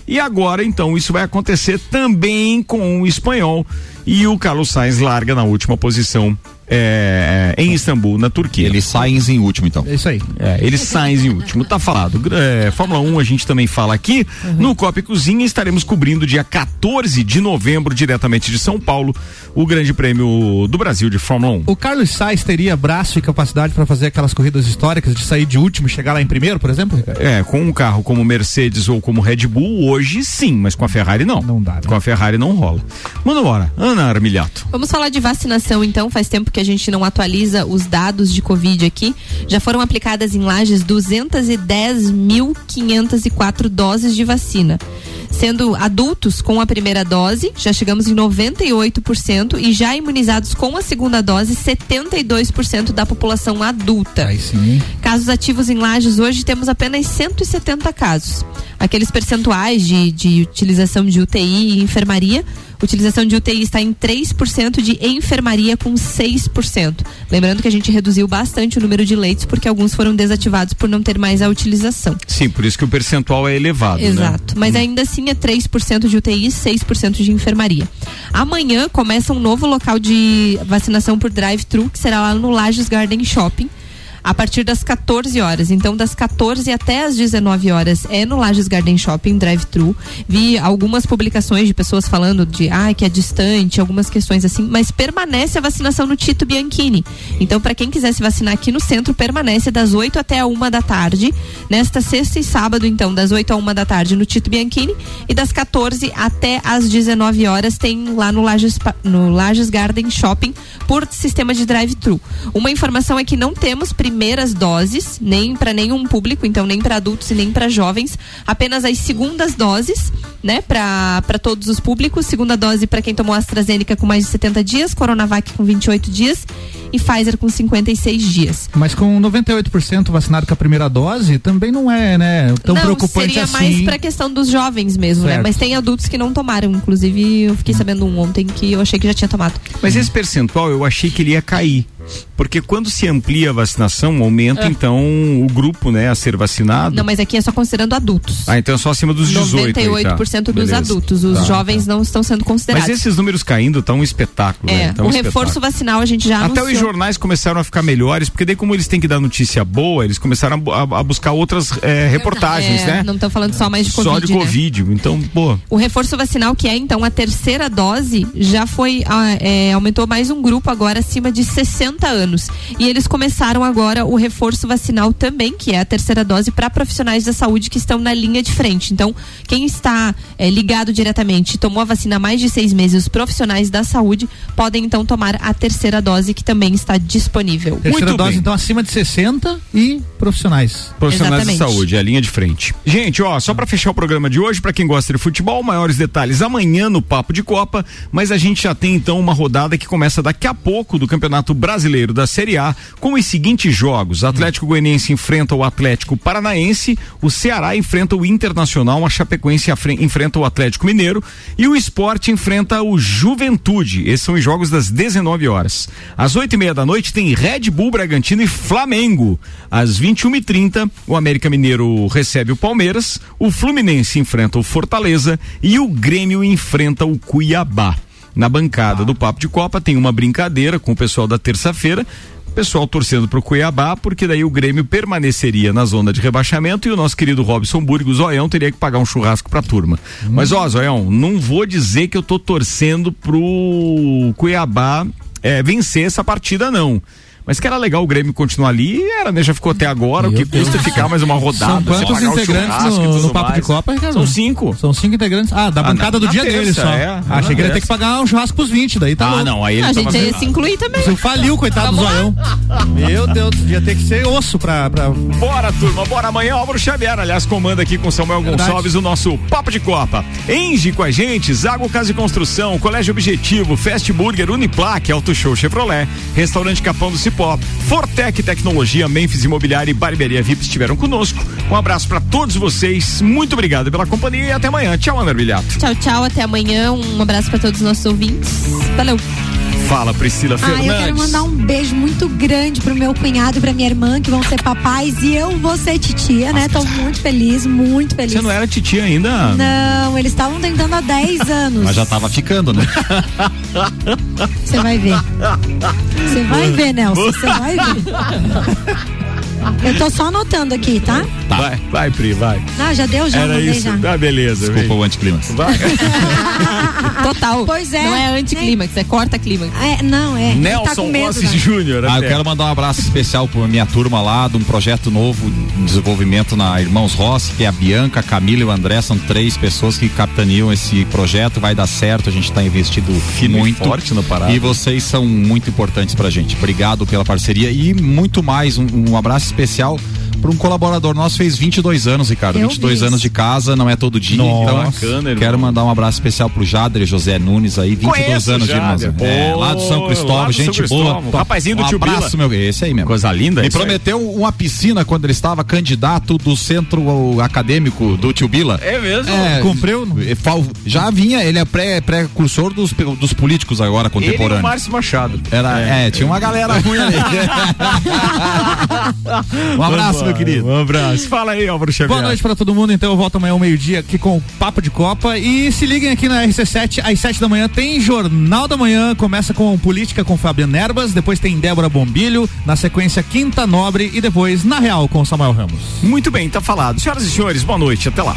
E agora, então, isso vai acontecer também com o espanhol. E o Carlos Sainz larga na última posição é, em Istambul, na Turquia. Ele sai em último, então. É isso aí. É, ele Sainz em último, tá falado. É, Fórmula 1 a gente também fala aqui. No Copa e Cozinha estaremos cobrindo dia 14 de novembro, diretamente de São Paulo, o Grande Prêmio do Brasil de Fórmula 1. O Carlos Sainz teria braço e capacidade para fazer aquelas corridas históricas de sair de último e chegar lá em primeiro, por exemplo? Ricardo? É, com um carro como Mercedes ou como Red Bull, hoje sim, mas com a Ferrari não. Não dá, né? Com a Ferrari não rola. Manda embora. Ana Armilhato. Vamos falar de vacinação então. Faz tempo que a gente não atualiza os dados de Covid aqui. Já foram aplicadas em Lages 210.504 doses de vacina. Sendo adultos com a primeira dose, já chegamos em 98% e já imunizados com a segunda dose, 72% da população adulta. Casos ativos em Lages hoje temos apenas 170 casos. Aqueles percentuais de, de utilização de UTI e enfermaria, utilização de UTI está em 3% de enfermaria com 6%. Lembrando que a gente reduziu bastante o número de leitos porque alguns foram desativados por não ter mais a utilização. Sim, por isso que o percentual é elevado. né? Exato. Mas ainda assim é 3% de UTI e 6% de enfermaria. Amanhã começa um novo local de vacinação por drive-thru, que será lá no Lages Garden Shopping. A partir das 14 horas. Então, das 14 até as 19 horas é no Lages Garden Shopping Drive-Thru. Vi algumas publicações de pessoas falando de ah, que é distante, algumas questões assim, mas permanece a vacinação no Tito Bianchini. Então, para quem quiser se vacinar aqui no centro, permanece das 8 até a 1 da tarde. Nesta sexta e sábado, então, das 8 a 1 da tarde no Tito Bianchini. E das 14 até as 19 horas tem lá no Lages, no Lages Garden Shopping por sistema de drive-thru. Uma informação é que não temos primeiras doses, nem para nenhum público, então nem para adultos e nem para jovens, apenas as segundas doses, né, para todos os públicos, segunda dose para quem tomou AstraZeneca com mais de 70 dias, Coronavac com 28 dias e Pfizer com 56 dias. Mas com 98% vacinado com a primeira dose, também não é, né, tão não, preocupante seria assim. mais para questão dos jovens mesmo, né? Certo. Mas tem adultos que não tomaram, inclusive eu fiquei sabendo um ontem que eu achei que já tinha tomado. Mas esse percentual eu achei que ele ia cair. Porque quando se amplia a vacinação, aumenta É. então o grupo, né, a ser vacinado. Não, mas aqui é só considerando adultos. Ah, então é só acima dos 18. aí, 98% tá. dos Beleza. adultos, os Tá, jovens não estão sendo Mas considerados. esses números caindo tá um espetáculo, né? É, Tá um o espetáculo. reforço vacinal a gente já Até anunciou. os jornais começaram a ficar melhores, porque daí como eles têm que dar notícia boa, eles começaram a a, buscar outras eh, reportagens, É, né? Não estão falando só mais de Covid, Só de né? Covid. Então, pô, O reforço vacinal, que é então a terceira dose, já foi ah, é, aumentou mais um grupo agora acima de 60 anos. E eles começaram agora o reforço vacinal também, que é a terceira dose para profissionais da saúde que estão na linha de frente. Então, quem está é, ligado diretamente, tomou a vacina há mais de seis meses, os profissionais da saúde podem então tomar a terceira dose que também está disponível. Terceira dose, então, acima de 60 e profissionais. Profissionais de saúde, é a linha de frente. Gente, ó, só pra fechar o programa de hoje, pra quem gosta de futebol, maiores detalhes amanhã no Papo de Copa, mas a gente já tem então uma rodada que começa daqui a pouco do Campeonato Brasileiro da Série A, com os seguintes jogos: Atlético Goianiense enfrenta o Atlético Paranaense, o Ceará enfrenta o Internacional, a Chapecoense enfrenta o Atlético Mineiro e o Esporte enfrenta o Juventude. Esses são os jogos das 19 horas. Às oito e meia da noite tem Red Bull Bragantino e Flamengo. Às 21h30, o América Mineiro recebe o Palmeiras, o Fluminense enfrenta o Fortaleza e o Grêmio enfrenta o Cuiabá. Na bancada do Papo de Copa tem uma brincadeira com o pessoal da terça-feira. O pessoal torcendo pro Cuiabá, porque daí o Grêmio permaneceria na zona de rebaixamento e o nosso querido Robson Burgos, Zoião, teria que pagar um churrasco pra turma. Mas, ó, Zoião, não vou dizer que eu tô torcendo pro Cuiabá é, vencer essa partida, não. Mas que era legal o Grêmio continuar ali, era, né? Já ficou até agora, o que custa ficar mais uma rodada? São quantos integrantes no, no Papo mais. de Copa, Ricardo? São cinco. São cinco integrantes. Ah, da Ah, bancada na- do na dia terça, dele só. é. Na Achei que ele ia ter que pagar um churrasco pros 20 daí, tá Ah, louco. não, aí ele a tava gente ia se incluir também. Você faliu, coitado do zoião. Meu Deus, ia ter que ser osso pra. pra... Bora, turma, bora amanhã. Álvaro Xavier, aliás, comanda aqui com Samuel Verdade. Gonçalves o nosso Papo de Copa. Enge com a gente, Zago Casa e Construção, Colégio Objetivo, Fast Burger, Uniplaque, Auto Show Chevrolet, Restaurante Capão do Cipó, Fortec Tecnologia, Memphis Imobiliária e Barbearia VIP estiveram conosco. Um abraço pra todos vocês, muito obrigado pela companhia e até amanhã. Tchau, Ana Bilhato. Tchau, tchau, até amanhã. Um abraço para todos os nossos ouvintes. Valeu. Fala, Priscila Ah, eu quero Fernandes. mandar um beijo muito grande pro meu cunhado e pra minha irmã, que vão ser papais, e eu vou ser titia, né? Tô muito feliz, muito feliz. Você não era titia ainda? Não, eles estavam tentando há 10 anos. Mas já tava ficando, né? Você vai ver. Você vai ver, Nelson. Você vai ver. Eu tô só anotando aqui, tá? Vai, vai, Pri, vai. Ah, já deu, já Era isso. já. Ah, beleza. Desculpa vem. o anticlímax. Vai. Total. Pois é. Não é anticlímax, é corta-clímax. É, não, é. Tá Nelson medo. Rossi né? Júnior. Ah, eu quero mandar um abraço especial para minha turma lá, de um projeto novo de desenvolvimento na Irmãos Rossi, que é a Bianca, a Camila e o André, são três pessoas que capitaneam esse projeto, vai dar certo, a gente está investindo Firme e muito. forte no Pará. E vocês são muito importantes pra gente. Obrigado pela parceria e muito mais, um, um abraço especial para um colaborador nosso, fez 22 anos, Ricardo, Eu 22 vi anos de casa, não é todo dia, Nossa. então Bacana, irmão. quero mandar um abraço especial pro Jader José Nunes aí, 22 Conheço anos o de. Jader. É, lá do São Cristóvão, do São gente Cristóvão. boa. Rapazinho do um tio Bila. abraço, meu, esse aí mesmo. Coisa linda, Me isso aí. prometeu uma piscina quando ele estava candidato do centro acadêmico do Tio Bila. É mesmo? É, Cumpriu? é, Já vinha, ele é pré- pré-cursor dos, dos políticos agora, Ele e o contemporâneos. Márcio Machado. Era, é. tinha uma galera ruim ali. um abraço, meu querido. Um abraço. Fala aí, Álvaro Xavier. Boa noite pra todo mundo, então eu volto amanhã ao meio-dia aqui com o Papo de Copa e se liguem aqui na RC7 às 7 da manhã tem Jornal da Manhã, começa com Política com Fabiano Erbas, depois tem Débora Bombilho, na sequência Quinta Nobre e depois Na Real com Samuel Ramos. Muito bem, tá falado. Senhoras e senhores, boa noite. Até lá.